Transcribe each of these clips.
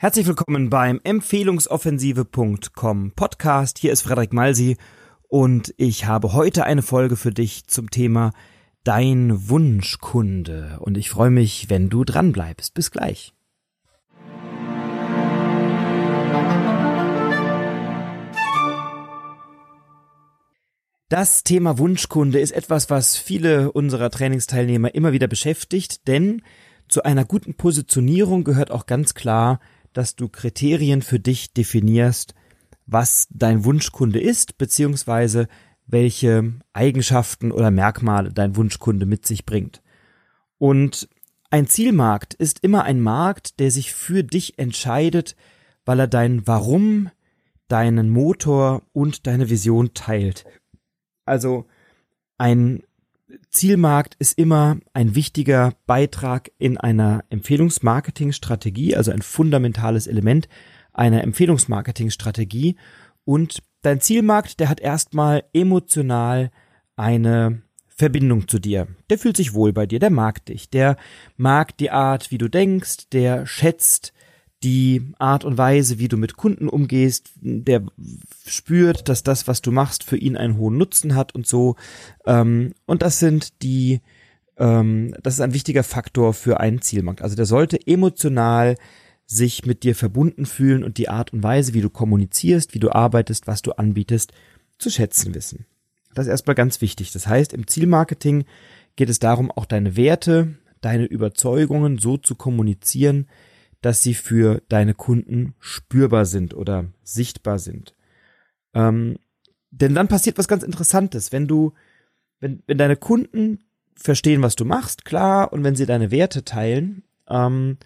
Herzlich willkommen beim Empfehlungsoffensive.com Podcast. Hier ist Frederik Malsi und ich habe heute eine Folge für dich zum Thema Dein Wunschkunde. Und ich freue mich, wenn du dran bleibst. Bis gleich. Das Thema Wunschkunde ist etwas, was viele unserer Trainingsteilnehmer immer wieder beschäftigt, denn zu einer guten Positionierung gehört auch ganz klar, dass du Kriterien für dich definierst, was dein Wunschkunde ist, beziehungsweise welche Eigenschaften oder Merkmale dein Wunschkunde mit sich bringt. Und ein Zielmarkt ist immer ein Markt, der sich für dich entscheidet, weil er dein Warum, deinen Motor und deine Vision teilt. Also ein Zielmarkt ist immer ein wichtiger Beitrag in einer Empfehlungsmarketingstrategie, also ein fundamentales Element einer Empfehlungsmarketingstrategie. Und dein Zielmarkt, der hat erstmal emotional eine Verbindung zu dir. Der fühlt sich wohl bei dir, der mag dich, der mag die Art, wie du denkst, der schätzt die Art und Weise, wie du mit Kunden umgehst, der spürt, dass das, was du machst, für ihn einen hohen Nutzen hat und so. Ähm, und das sind die, ähm, das ist ein wichtiger Faktor für einen Zielmarkt. Also der sollte emotional sich mit dir verbunden fühlen und die Art und Weise, wie du kommunizierst, wie du arbeitest, was du anbietest, zu schätzen wissen. Das ist erstmal ganz wichtig. Das heißt, im Zielmarketing geht es darum, auch deine Werte, deine Überzeugungen so zu kommunizieren, dass sie für deine Kunden spürbar sind oder sichtbar sind. Ähm, denn dann passiert was ganz Interessantes, wenn du, wenn, wenn deine Kunden verstehen, was du machst, klar, und wenn sie deine Werte teilen ähm,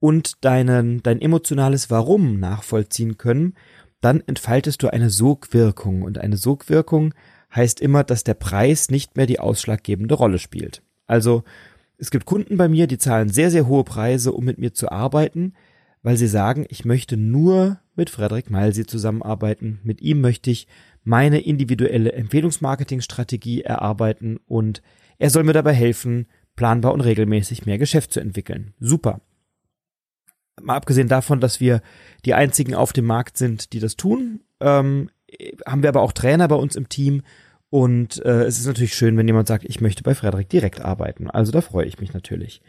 und deinen, dein emotionales Warum nachvollziehen können, dann entfaltest du eine Sogwirkung. Und eine Sogwirkung heißt immer, dass der Preis nicht mehr die ausschlaggebende Rolle spielt. Also es gibt Kunden bei mir, die zahlen sehr, sehr hohe Preise, um mit mir zu arbeiten, weil sie sagen, ich möchte nur mit Frederik Meilsi zusammenarbeiten. Mit ihm möchte ich meine individuelle Empfehlungsmarketingstrategie erarbeiten und er soll mir dabei helfen, planbar und regelmäßig mehr Geschäft zu entwickeln. Super. Mal abgesehen davon, dass wir die einzigen auf dem Markt sind, die das tun, ähm, haben wir aber auch Trainer bei uns im Team und äh, es ist natürlich schön, wenn jemand sagt, ich möchte bei Frederik direkt arbeiten. Also da freue ich mich natürlich.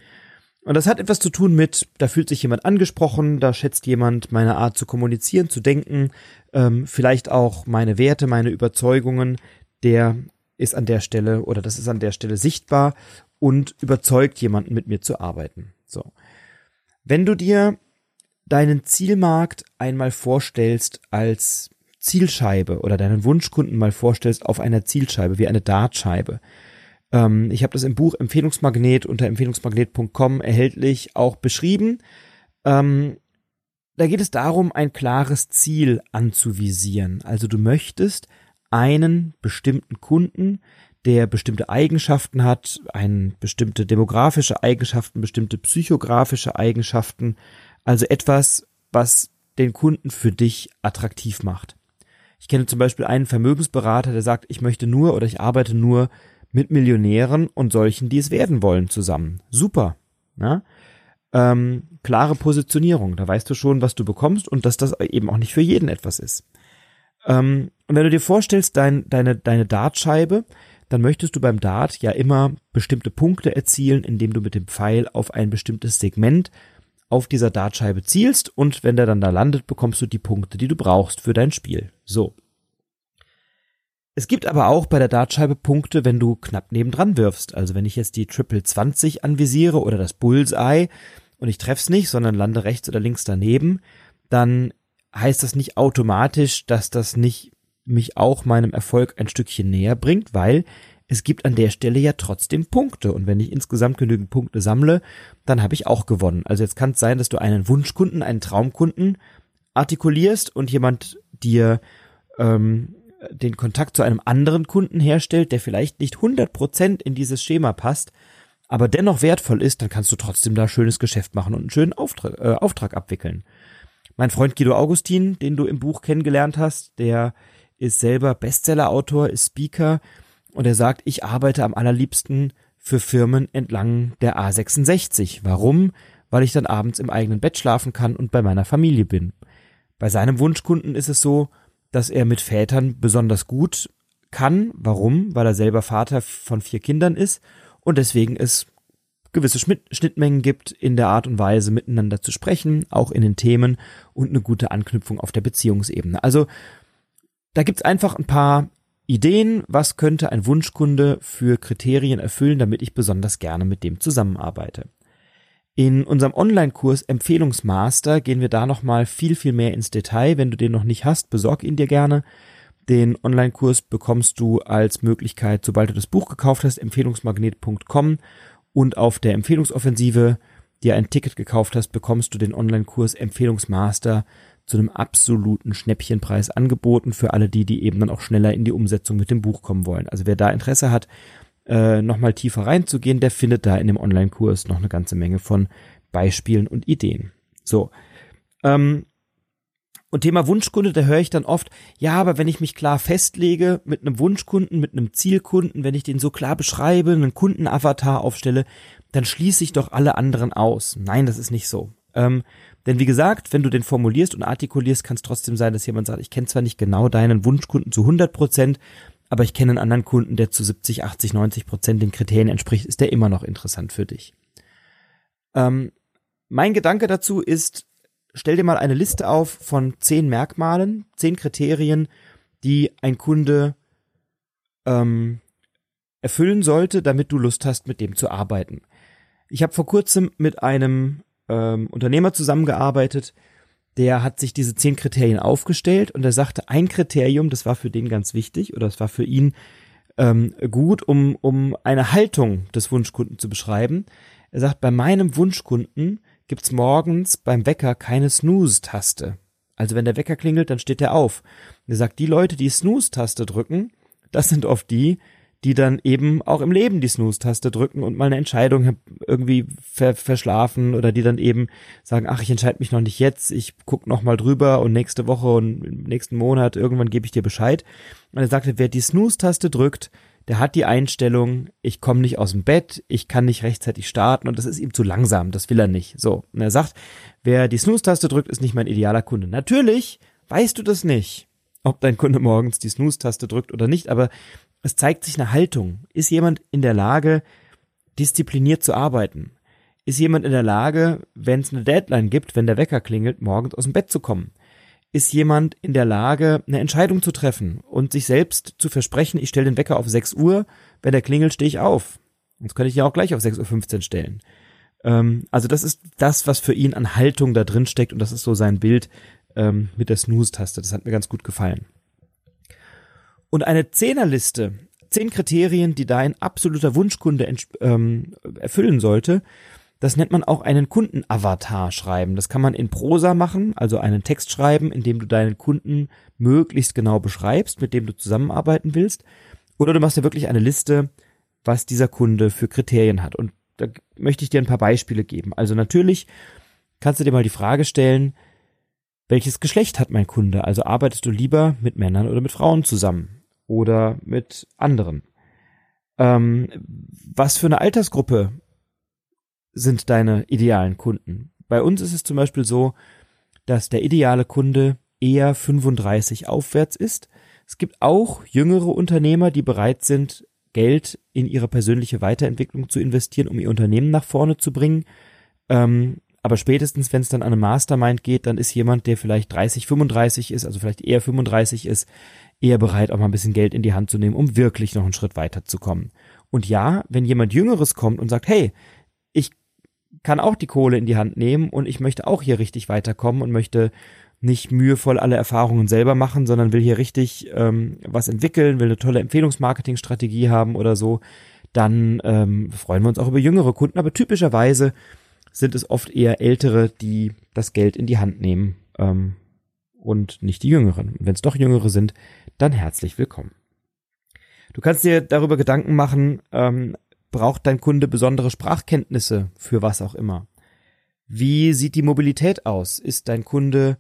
Und das hat etwas zu tun mit, da fühlt sich jemand angesprochen, da schätzt jemand meine Art zu kommunizieren, zu denken, ähm, vielleicht auch meine Werte, meine Überzeugungen, der ist an der Stelle oder das ist an der Stelle sichtbar und überzeugt jemanden mit mir zu arbeiten. So. Wenn du dir deinen Zielmarkt einmal vorstellst als Zielscheibe oder deinen Wunschkunden mal vorstellst auf einer Zielscheibe, wie eine Dartscheibe. Ähm, ich habe das im Buch Empfehlungsmagnet unter empfehlungsmagnet.com erhältlich auch beschrieben. Ähm, da geht es darum, ein klares Ziel anzuvisieren. Also du möchtest einen bestimmten Kunden, der bestimmte Eigenschaften hat, ein bestimmte demografische Eigenschaften, bestimmte psychografische Eigenschaften, also etwas, was den Kunden für dich attraktiv macht. Ich kenne zum Beispiel einen Vermögensberater, der sagt, ich möchte nur oder ich arbeite nur mit Millionären und solchen, die es werden wollen, zusammen. Super. Ja? Ähm, klare Positionierung. Da weißt du schon, was du bekommst und dass das eben auch nicht für jeden etwas ist. Ähm, und wenn du dir vorstellst, dein, deine, deine Dartscheibe, dann möchtest du beim Dart ja immer bestimmte Punkte erzielen, indem du mit dem Pfeil auf ein bestimmtes Segment auf dieser Dartscheibe zielst und wenn der dann da landet, bekommst du die Punkte, die du brauchst für dein Spiel. So. Es gibt aber auch bei der Dartscheibe Punkte, wenn du knapp nebendran wirfst. Also wenn ich jetzt die Triple 20 anvisiere oder das Bullseye und ich treff's nicht, sondern lande rechts oder links daneben, dann heißt das nicht automatisch, dass das nicht mich auch meinem Erfolg ein Stückchen näher bringt, weil es gibt an der Stelle ja trotzdem Punkte. Und wenn ich insgesamt genügend Punkte sammle, dann habe ich auch gewonnen. Also jetzt kann es sein, dass du einen Wunschkunden, einen Traumkunden artikulierst und jemand dir ähm, den Kontakt zu einem anderen Kunden herstellt, der vielleicht nicht 100% in dieses Schema passt, aber dennoch wertvoll ist, dann kannst du trotzdem da schönes Geschäft machen und einen schönen Auftrag, äh, Auftrag abwickeln. Mein Freund Guido Augustin, den du im Buch kennengelernt hast, der ist selber Bestseller-Autor, ist Speaker und er sagt, ich arbeite am allerliebsten für Firmen entlang der A66. Warum? weil ich dann abends im eigenen Bett schlafen kann und bei meiner Familie bin. Bei seinem Wunschkunden ist es so, dass er mit Vätern besonders gut kann. Warum? Weil er selber Vater von vier Kindern ist und deswegen es gewisse Schnittmengen gibt in der Art und Weise miteinander zu sprechen, auch in den Themen und eine gute Anknüpfung auf der Beziehungsebene. Also da gibt's einfach ein paar Ideen, was könnte ein Wunschkunde für Kriterien erfüllen, damit ich besonders gerne mit dem zusammenarbeite. In unserem Online-Kurs Empfehlungsmaster gehen wir da nochmal viel, viel mehr ins Detail. Wenn du den noch nicht hast, besorg ihn dir gerne. Den Online-Kurs bekommst du als Möglichkeit, sobald du das Buch gekauft hast, empfehlungsmagnet.com und auf der Empfehlungsoffensive dir ein Ticket gekauft hast, bekommst du den Online-Kurs Empfehlungsmaster zu einem absoluten Schnäppchenpreis angeboten für alle die, die eben dann auch schneller in die Umsetzung mit dem Buch kommen wollen. Also wer da Interesse hat, äh, nochmal tiefer reinzugehen, der findet da in dem Online-Kurs noch eine ganze Menge von Beispielen und Ideen. So. Ähm, und Thema Wunschkunde, da höre ich dann oft, ja, aber wenn ich mich klar festlege mit einem Wunschkunden, mit einem Zielkunden, wenn ich den so klar beschreibe, einen Kundenavatar aufstelle, dann schließe ich doch alle anderen aus. Nein, das ist nicht so. Ähm, denn wie gesagt, wenn du den formulierst und artikulierst, kann es trotzdem sein, dass jemand sagt, ich kenne zwar nicht genau deinen Wunschkunden zu 100 Prozent, aber ich kenne einen anderen Kunden, der zu 70, 80, 90 Prozent den Kriterien entspricht, ist der immer noch interessant für dich. Ähm, mein Gedanke dazu ist, stell dir mal eine Liste auf von zehn Merkmalen, zehn Kriterien, die ein Kunde ähm, erfüllen sollte, damit du Lust hast, mit dem zu arbeiten. Ich habe vor kurzem mit einem ähm, Unternehmer zusammengearbeitet, der hat sich diese zehn Kriterien aufgestellt und er sagte, ein Kriterium, das war für den ganz wichtig oder das war für ihn ähm, gut, um, um eine Haltung des Wunschkunden zu beschreiben. Er sagt, bei meinem Wunschkunden gibt's morgens beim Wecker keine Snooze-Taste. Also wenn der Wecker klingelt, dann steht er auf. Er sagt, die Leute, die Snooze-Taste drücken, das sind oft die, die dann eben auch im Leben die Snooze-Taste drücken und mal eine Entscheidung irgendwie ver verschlafen oder die dann eben sagen, ach, ich entscheide mich noch nicht jetzt, ich guck noch mal drüber und nächste Woche und im nächsten Monat irgendwann gebe ich dir Bescheid. Und er sagte, wer die Snooze-Taste drückt, der hat die Einstellung, ich komme nicht aus dem Bett, ich kann nicht rechtzeitig starten und das ist ihm zu langsam, das will er nicht. So, und er sagt, wer die Snooze-Taste drückt, ist nicht mein idealer Kunde. Natürlich weißt du das nicht ob dein Kunde morgens die Snooze-Taste drückt oder nicht, aber es zeigt sich eine Haltung. Ist jemand in der Lage, diszipliniert zu arbeiten? Ist jemand in der Lage, wenn es eine Deadline gibt, wenn der Wecker klingelt, morgens aus dem Bett zu kommen? Ist jemand in der Lage, eine Entscheidung zu treffen und sich selbst zu versprechen, ich stelle den Wecker auf 6 Uhr, wenn der klingelt, stehe ich auf. Sonst könnte ich ja auch gleich auf 6.15 Uhr stellen. Ähm, also das ist das, was für ihn an Haltung da drin steckt und das ist so sein Bild ähm, mit der Snooze-Taste. Das hat mir ganz gut gefallen. Und eine Zehnerliste, zehn Kriterien, die dein absoluter Wunschkunde ähm, erfüllen sollte, das nennt man auch einen Kundenavatar schreiben. Das kann man in Prosa machen, also einen Text schreiben, in dem du deinen Kunden möglichst genau beschreibst, mit dem du zusammenarbeiten willst. Oder du machst dir wirklich eine Liste, was dieser Kunde für Kriterien hat. Und da möchte ich dir ein paar Beispiele geben. Also natürlich kannst du dir mal die Frage stellen, welches Geschlecht hat mein Kunde? Also arbeitest du lieber mit Männern oder mit Frauen zusammen? Oder mit anderen. Ähm, was für eine Altersgruppe sind deine idealen Kunden? Bei uns ist es zum Beispiel so, dass der ideale Kunde eher 35 aufwärts ist. Es gibt auch jüngere Unternehmer, die bereit sind, Geld in ihre persönliche Weiterentwicklung zu investieren, um ihr Unternehmen nach vorne zu bringen. Ähm, aber spätestens, wenn es dann an eine Mastermind geht, dann ist jemand, der vielleicht 30, 35 ist, also vielleicht eher 35 ist, eher bereit, auch mal ein bisschen Geld in die Hand zu nehmen, um wirklich noch einen Schritt weiterzukommen. Und ja, wenn jemand Jüngeres kommt und sagt, hey, ich kann auch die Kohle in die Hand nehmen und ich möchte auch hier richtig weiterkommen und möchte nicht mühevoll alle Erfahrungen selber machen, sondern will hier richtig ähm, was entwickeln, will eine tolle Empfehlungsmarketingstrategie haben oder so, dann ähm, freuen wir uns auch über jüngere Kunden. Aber typischerweise sind es oft eher ältere, die das Geld in die Hand nehmen ähm, und nicht die Jüngeren. Wenn es doch Jüngere sind, dann herzlich willkommen. Du kannst dir darüber Gedanken machen, ähm, braucht dein Kunde besondere Sprachkenntnisse für was auch immer? Wie sieht die Mobilität aus? Ist dein Kunde,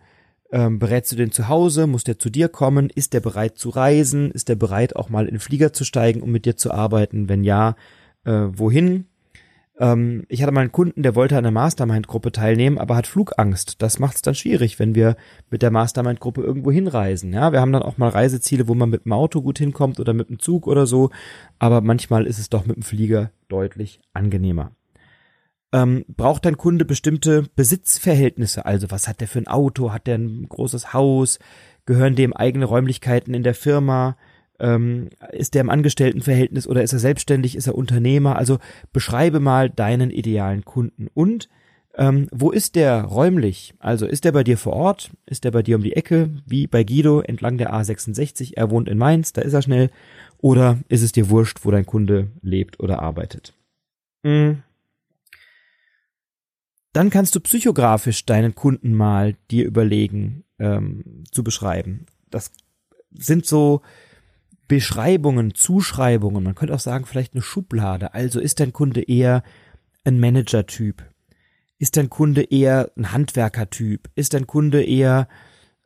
ähm, berätst du den zu Hause? Muss der zu dir kommen? Ist der bereit zu reisen? Ist der bereit auch mal in den Flieger zu steigen, um mit dir zu arbeiten? Wenn ja, äh, wohin? Ähm, ich hatte mal einen Kunden, der wollte an der Mastermind-Gruppe teilnehmen, aber hat Flugangst. Das macht es dann schwierig, wenn wir mit der Mastermind-Gruppe irgendwo hinreisen. Ja, wir haben dann auch mal Reiseziele, wo man mit dem Auto gut hinkommt oder mit dem Zug oder so, aber manchmal ist es doch mit dem Flieger deutlich angenehmer. Ähm, braucht dein Kunde bestimmte Besitzverhältnisse? Also was hat der für ein Auto? Hat der ein großes Haus? Gehören dem eigene Räumlichkeiten in der Firma? Ähm, ist der im Angestelltenverhältnis oder ist er selbstständig? Ist er Unternehmer? Also beschreibe mal deinen idealen Kunden. Und ähm, wo ist der räumlich? Also ist der bei dir vor Ort? Ist der bei dir um die Ecke? Wie bei Guido entlang der A66? Er wohnt in Mainz, da ist er schnell. Oder ist es dir wurscht, wo dein Kunde lebt oder arbeitet? Mhm. Dann kannst du psychografisch deinen Kunden mal dir überlegen ähm, zu beschreiben. Das sind so Beschreibungen, Zuschreibungen, man könnte auch sagen, vielleicht eine Schublade. Also ist dein Kunde eher ein Manager-Typ? Ist dein Kunde eher ein Handwerker-Typ? Ist dein Kunde eher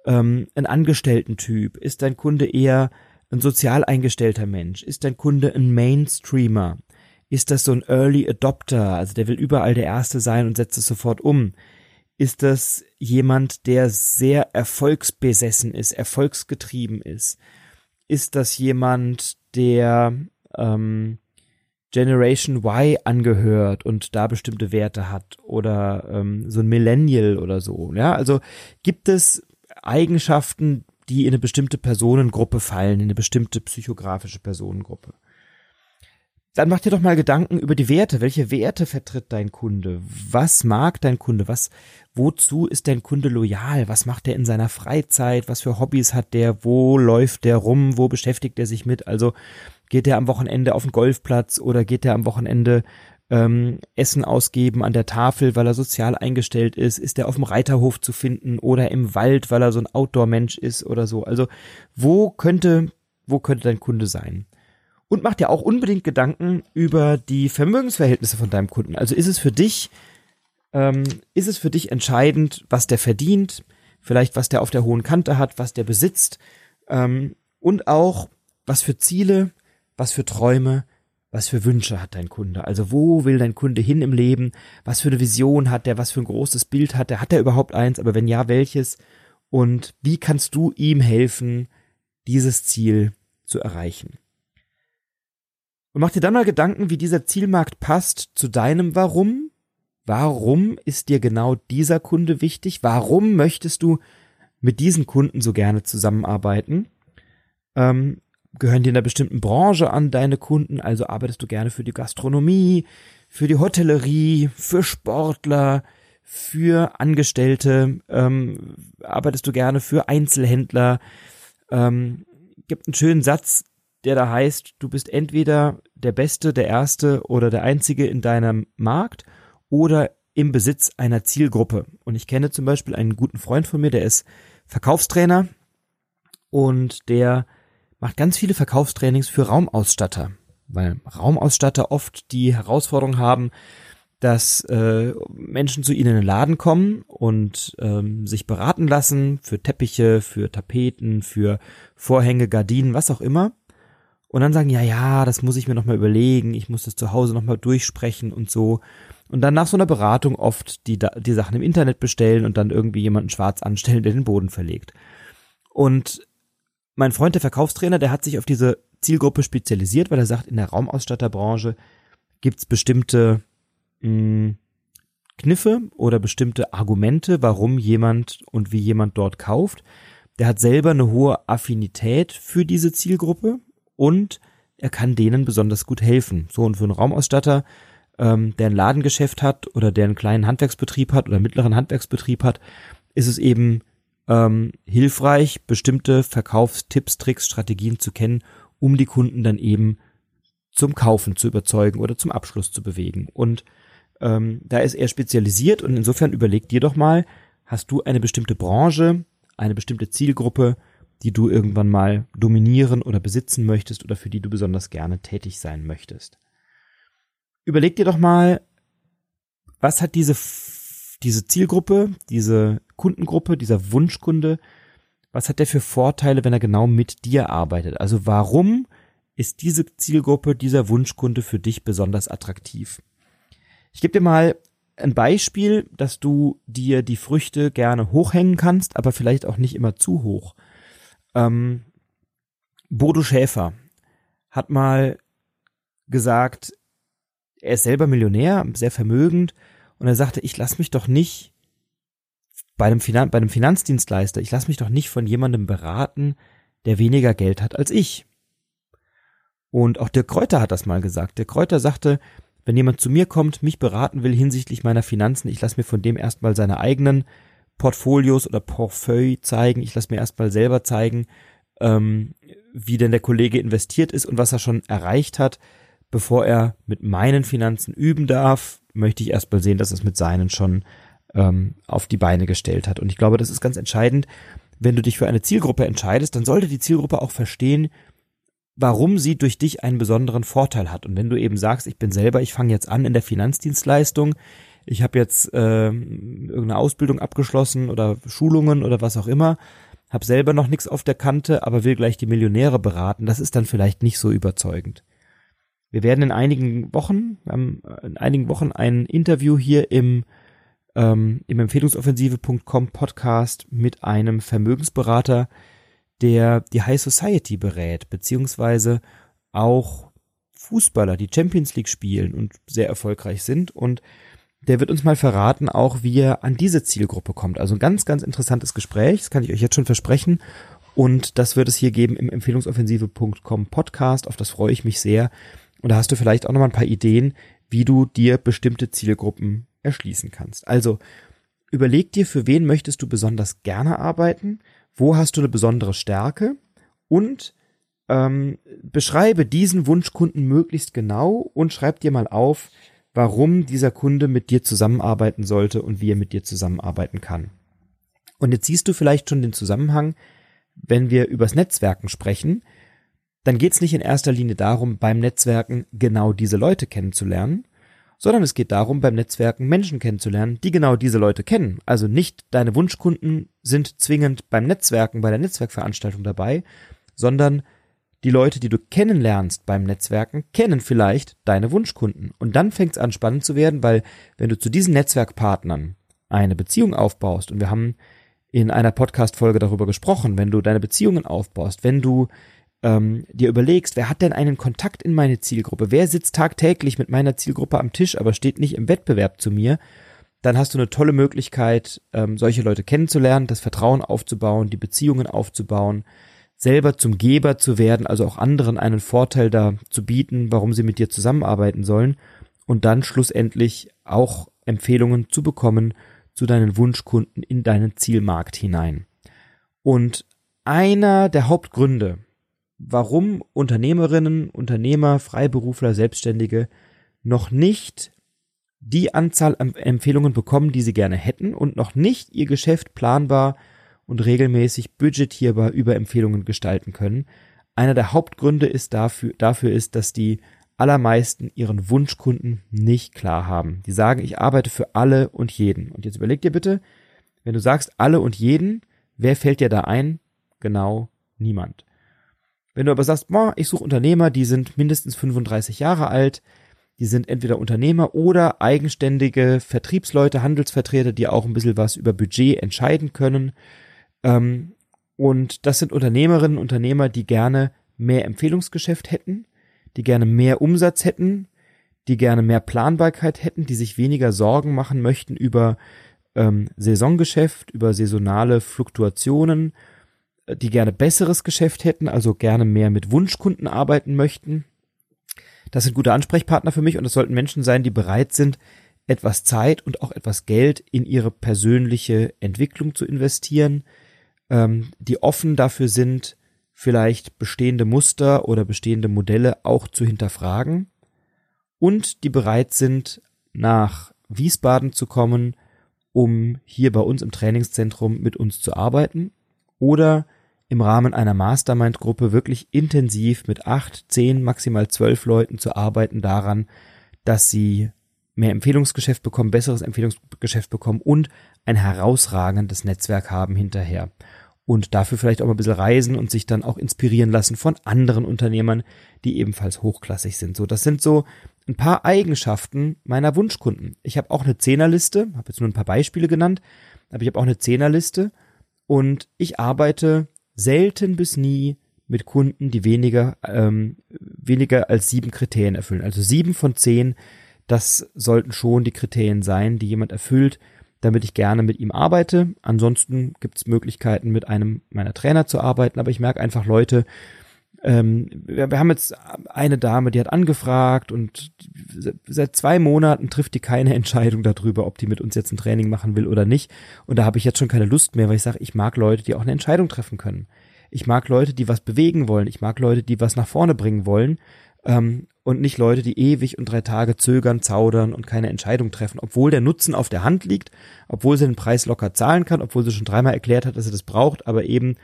ähm, ein Angestellten-Typ? Ist dein Kunde eher ein sozial eingestellter Mensch? Ist dein Kunde ein Mainstreamer? Ist das so ein Early Adopter? Also der will überall der Erste sein und setzt es sofort um. Ist das jemand, der sehr erfolgsbesessen ist, erfolgsgetrieben ist? Ist das jemand, der ähm, Generation Y angehört und da bestimmte Werte hat oder ähm, so ein Millennial oder so. Ja, also gibt es Eigenschaften, die in eine bestimmte Personengruppe fallen, in eine bestimmte psychografische Personengruppe. Dann mach dir doch mal Gedanken über die Werte. Welche Werte vertritt dein Kunde? Was mag dein Kunde? Was, wozu ist dein Kunde loyal? Was macht er in seiner Freizeit? Was für Hobbys hat der? Wo läuft der rum? Wo beschäftigt er sich mit? Also geht er am Wochenende auf den Golfplatz oder geht er am Wochenende ähm, Essen ausgeben an der Tafel, weil er sozial eingestellt ist? Ist er auf dem Reiterhof zu finden oder im Wald, weil er so ein Outdoor-Mensch ist oder so? Also wo könnte, wo könnte dein Kunde sein? Und mach dir auch unbedingt Gedanken über die Vermögensverhältnisse von deinem Kunden. Also ist es für dich, ähm, ist es für dich entscheidend, was der verdient, vielleicht was der auf der hohen Kante hat, was der besitzt ähm, und auch was für Ziele, was für Träume, was für Wünsche hat dein Kunde? Also wo will dein Kunde hin im Leben? Was für eine Vision hat der? Was für ein großes Bild hat der? Hat er überhaupt eins? Aber wenn ja, welches? Und wie kannst du ihm helfen, dieses Ziel zu erreichen? Und mach dir dann mal Gedanken, wie dieser Zielmarkt passt zu deinem Warum. Warum ist dir genau dieser Kunde wichtig? Warum möchtest du mit diesen Kunden so gerne zusammenarbeiten? Ähm, gehören dir in einer bestimmten Branche an deine Kunden? Also arbeitest du gerne für die Gastronomie, für die Hotellerie, für Sportler, für Angestellte? Ähm, arbeitest du gerne für Einzelhändler? Ähm, gibt einen schönen Satz, der da heißt, du bist entweder der Beste, der Erste oder der Einzige in deinem Markt oder im Besitz einer Zielgruppe. Und ich kenne zum Beispiel einen guten Freund von mir, der ist Verkaufstrainer und der macht ganz viele Verkaufstrainings für Raumausstatter, weil Raumausstatter oft die Herausforderung haben, dass äh, Menschen zu ihnen in den Laden kommen und ähm, sich beraten lassen für Teppiche, für Tapeten, für Vorhänge, Gardinen, was auch immer und dann sagen, ja, ja, das muss ich mir nochmal überlegen, ich muss das zu Hause nochmal durchsprechen und so. Und dann nach so einer Beratung oft die, die Sachen im Internet bestellen und dann irgendwie jemanden schwarz anstellen, der den Boden verlegt. Und mein Freund, der Verkaufstrainer, der hat sich auf diese Zielgruppe spezialisiert, weil er sagt, in der Raumausstatterbranche gibt's bestimmte mh, hm, Kniffe oder bestimmte Argumente, warum jemand und wie jemand dort kauft. Der hat selber eine hohe Affinität für diese Zielgruppe, und er kann denen besonders gut helfen. So und für einen Raumausstatter, ähm, der ein Ladengeschäft hat oder der einen kleinen Handwerksbetrieb hat oder mittleren Handwerksbetrieb hat, ist es eben ähm, hilfreich, bestimmte Verkaufstipps, Tricks, Strategien zu kennen, um die Kunden dann eben zum Kaufen zu überzeugen oder zum Abschluss zu bewegen. Und ähm, da ist er spezialisiert und insofern überleg dir doch mal, hast du eine bestimmte Branche, eine bestimmte Zielgruppe, die du irgendwann mal dominieren oder besitzen möchtest oder für die du besonders gerne tätig sein möchtest. Überleg dir doch mal, was hat diese, diese Zielgruppe, diese Kundengruppe, dieser Wunschkunde, was hat der für Vorteile, wenn er genau mit dir arbeitet? Also warum ist diese Zielgruppe, dieser Wunschkunde für dich besonders attraktiv? Ich gebe dir mal ein Beispiel, dass du dir die Früchte gerne hochhängen kannst, aber vielleicht auch nicht immer zu hoch. Ähm, Bodo Schäfer hat mal gesagt, er ist selber Millionär, sehr vermögend, und er sagte, ich lasse mich doch nicht bei einem, Finan bei einem Finanzdienstleister, ich lasse mich doch nicht von jemandem beraten, der weniger Geld hat als ich. Und auch Dirk Kräuter hat das mal gesagt. Der Kräuter sagte, wenn jemand zu mir kommt, mich beraten will hinsichtlich meiner Finanzen, ich lasse mir von dem erstmal seine eigenen Portfolios oder Portfeuille zeigen. Ich lasse mir erstmal selber zeigen, ähm, wie denn der Kollege investiert ist und was er schon erreicht hat. Bevor er mit meinen Finanzen üben darf, möchte ich erstmal sehen, dass es mit seinen schon ähm, auf die Beine gestellt hat. Und ich glaube, das ist ganz entscheidend. Wenn du dich für eine Zielgruppe entscheidest, dann sollte die Zielgruppe auch verstehen, warum sie durch dich einen besonderen Vorteil hat. Und wenn du eben sagst, ich bin selber, ich fange jetzt an in der Finanzdienstleistung, ich habe jetzt äh, irgendeine Ausbildung abgeschlossen oder Schulungen oder was auch immer, habe selber noch nichts auf der Kante, aber will gleich die Millionäre beraten, das ist dann vielleicht nicht so überzeugend. Wir werden in einigen Wochen, in einigen Wochen ein Interview hier im, ähm, im Empfehlungsoffensive.com Podcast mit einem Vermögensberater, der die High Society berät, beziehungsweise auch Fußballer, die Champions League spielen und sehr erfolgreich sind und der wird uns mal verraten, auch wie er an diese Zielgruppe kommt. Also ein ganz, ganz interessantes Gespräch, das kann ich euch jetzt schon versprechen. Und das wird es hier geben im Empfehlungsoffensive.com Podcast, auf das freue ich mich sehr. Und da hast du vielleicht auch noch mal ein paar Ideen, wie du dir bestimmte Zielgruppen erschließen kannst. Also überleg dir, für wen möchtest du besonders gerne arbeiten, wo hast du eine besondere Stärke und ähm, beschreibe diesen Wunschkunden möglichst genau und schreib dir mal auf, warum dieser Kunde mit dir zusammenarbeiten sollte und wie er mit dir zusammenarbeiten kann. Und jetzt siehst du vielleicht schon den Zusammenhang, wenn wir übers Netzwerken sprechen, dann geht es nicht in erster Linie darum, beim Netzwerken genau diese Leute kennenzulernen, sondern es geht darum, beim Netzwerken Menschen kennenzulernen, die genau diese Leute kennen. Also nicht deine Wunschkunden sind zwingend beim Netzwerken, bei der Netzwerkveranstaltung dabei, sondern die Leute, die du kennenlernst beim Netzwerken, kennen vielleicht deine Wunschkunden. Und dann fängt es an spannend zu werden, weil wenn du zu diesen Netzwerkpartnern eine Beziehung aufbaust, und wir haben in einer Podcast-Folge darüber gesprochen, wenn du deine Beziehungen aufbaust, wenn du ähm, dir überlegst, wer hat denn einen Kontakt in meine Zielgruppe, wer sitzt tagtäglich mit meiner Zielgruppe am Tisch, aber steht nicht im Wettbewerb zu mir, dann hast du eine tolle Möglichkeit, ähm, solche Leute kennenzulernen, das Vertrauen aufzubauen, die Beziehungen aufzubauen, selber zum Geber zu werden, also auch anderen einen Vorteil da zu bieten, warum sie mit dir zusammenarbeiten sollen und dann schlussendlich auch Empfehlungen zu bekommen zu deinen Wunschkunden in deinen Zielmarkt hinein. Und einer der Hauptgründe, warum Unternehmerinnen, Unternehmer, Freiberufler, Selbstständige noch nicht die Anzahl an Empfehlungen bekommen, die sie gerne hätten und noch nicht ihr Geschäft planbar und regelmäßig budgetierbar über Empfehlungen gestalten können. Einer der Hauptgründe ist dafür, dafür ist, dass die allermeisten ihren Wunschkunden nicht klar haben. Die sagen, ich arbeite für alle und jeden. Und jetzt überleg dir bitte, wenn du sagst alle und jeden, wer fällt dir da ein? Genau niemand. Wenn du aber sagst, boah, ich suche Unternehmer, die sind mindestens 35 Jahre alt, die sind entweder Unternehmer oder eigenständige Vertriebsleute, Handelsvertreter, die auch ein bisschen was über Budget entscheiden können, ähm, und das sind Unternehmerinnen und Unternehmer, die gerne mehr Empfehlungsgeschäft hätten, die gerne mehr Umsatz hätten, die gerne mehr Planbarkeit hätten, die sich weniger Sorgen machen möchten über ähm, Saisongeschäft, über saisonale Fluktuationen, äh, die gerne besseres Geschäft hätten, also gerne mehr mit Wunschkunden arbeiten möchten. Das sind gute Ansprechpartner für mich und es sollten Menschen sein, die bereit sind, etwas Zeit und auch etwas Geld in ihre persönliche Entwicklung zu investieren, ähm, die offen dafür sind, vielleicht bestehende Muster oder bestehende Modelle auch zu hinterfragen und die bereit sind, nach Wiesbaden zu kommen, um hier bei uns im Trainingszentrum mit uns zu arbeiten oder im Rahmen einer Mastermind-Gruppe wirklich intensiv mit acht, zehn, maximal zwölf Leuten zu arbeiten daran, dass sie mehr Empfehlungsgeschäft bekommen, besseres Empfehlungsgeschäft bekommen und ein herausragendes Netzwerk haben hinterher. Und dafür vielleicht auch mal ein bisschen reisen und sich dann auch inspirieren lassen von anderen Unternehmern, die ebenfalls hochklassig sind. So, das sind so ein paar Eigenschaften meiner Wunschkunden. Ich habe auch eine Zehnerliste, habe jetzt nur ein paar Beispiele genannt, aber ich habe auch eine Zehnerliste und ich arbeite selten bis nie mit Kunden, die weniger, ähm, weniger als sieben Kriterien erfüllen. Also sieben von zehn, das sollten schon die Kriterien sein, die jemand erfüllt, damit ich gerne mit ihm arbeite. Ansonsten gibt es Möglichkeiten, mit einem meiner Trainer zu arbeiten, aber ich merke einfach Leute, ähm, wir, wir haben jetzt eine Dame, die hat angefragt und seit zwei Monaten trifft die keine Entscheidung darüber, ob die mit uns jetzt ein Training machen will oder nicht. Und da habe ich jetzt schon keine Lust mehr, weil ich sage, ich mag Leute, die auch eine Entscheidung treffen können. Ich mag Leute, die was bewegen wollen. Ich mag Leute, die was nach vorne bringen wollen. Ähm, und nicht Leute, die ewig und drei Tage zögern, zaudern und keine Entscheidung treffen, obwohl der Nutzen auf der Hand liegt, obwohl sie den Preis locker zahlen kann, obwohl sie schon dreimal erklärt hat, dass sie das braucht, aber eben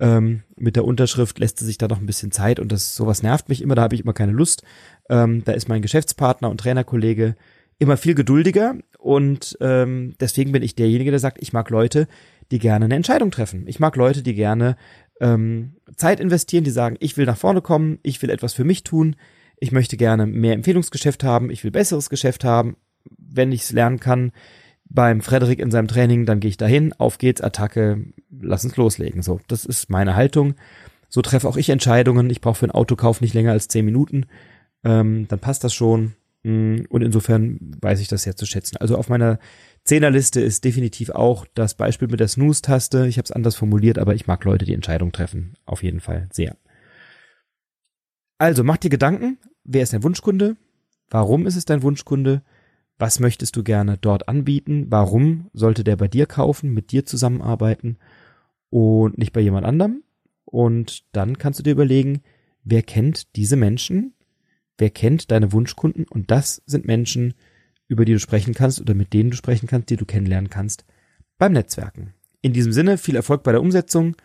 ähm, mit der Unterschrift lässt sie sich da noch ein bisschen Zeit und das sowas nervt mich immer, da habe ich immer keine Lust. Ähm, da ist mein Geschäftspartner und Trainerkollege immer viel geduldiger und ähm, deswegen bin ich derjenige, der sagt, ich mag Leute, die gerne eine Entscheidung treffen. Ich mag Leute, die gerne ähm, Zeit investieren, die sagen, ich will nach vorne kommen, ich will etwas für mich tun, ich möchte gerne mehr Empfehlungsgeschäft haben, ich will besseres Geschäft haben, wenn ich es lernen kann beim Frederik in seinem Training, dann gehe ich dahin, auf geht's, Attacke, lass uns loslegen. So, das ist meine Haltung. So treffe auch ich Entscheidungen. Ich brauche für einen Autokauf nicht länger als zehn Minuten. Ähm, dann passt das schon. Mm, und insofern weiß ich das sehr zu schätzen. Also auf meiner Zehnerliste ist definitiv auch das Beispiel mit der Snooze-Taste. Ich habe es anders formuliert, aber ich mag Leute, die Entscheidungen treffen. Auf jeden Fall sehr. Also mach dir Gedanken. Wer ist dein Wunschkunde? Warum ist es dein Wunschkunde? Was möchtest du gerne dort anbieten? Warum sollte der bei dir kaufen, mit dir zusammenarbeiten und nicht bei jemand anderem? Und dann kannst du dir überlegen, wer kennt diese Menschen? Wer kennt deine Wunschkunden? Und das sind Menschen, über die du sprechen kannst oder mit denen du sprechen kannst, die du kennenlernen kannst beim Netzwerken. In diesem Sinne viel Erfolg bei der Umsetzung.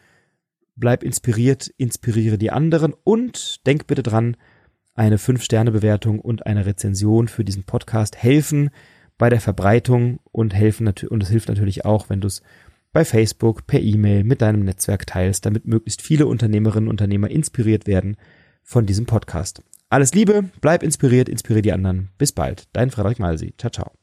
Bleib inspiriert, inspiriere die anderen und denk bitte dran, eine 5-Sterne-Bewertung und eine Rezension für diesen Podcast helfen bei der Verbreitung und helfen und es hilft natürlich auch, wenn du es bei Facebook, per E-Mail mit deinem Netzwerk teilst, damit möglichst viele Unternehmerinnen und Unternehmer inspiriert werden von diesem Podcast. Alles Liebe, bleib inspiriert, inspiriere die anderen. Bis bald. Dein Frederik Malsi. Ciao, ciao.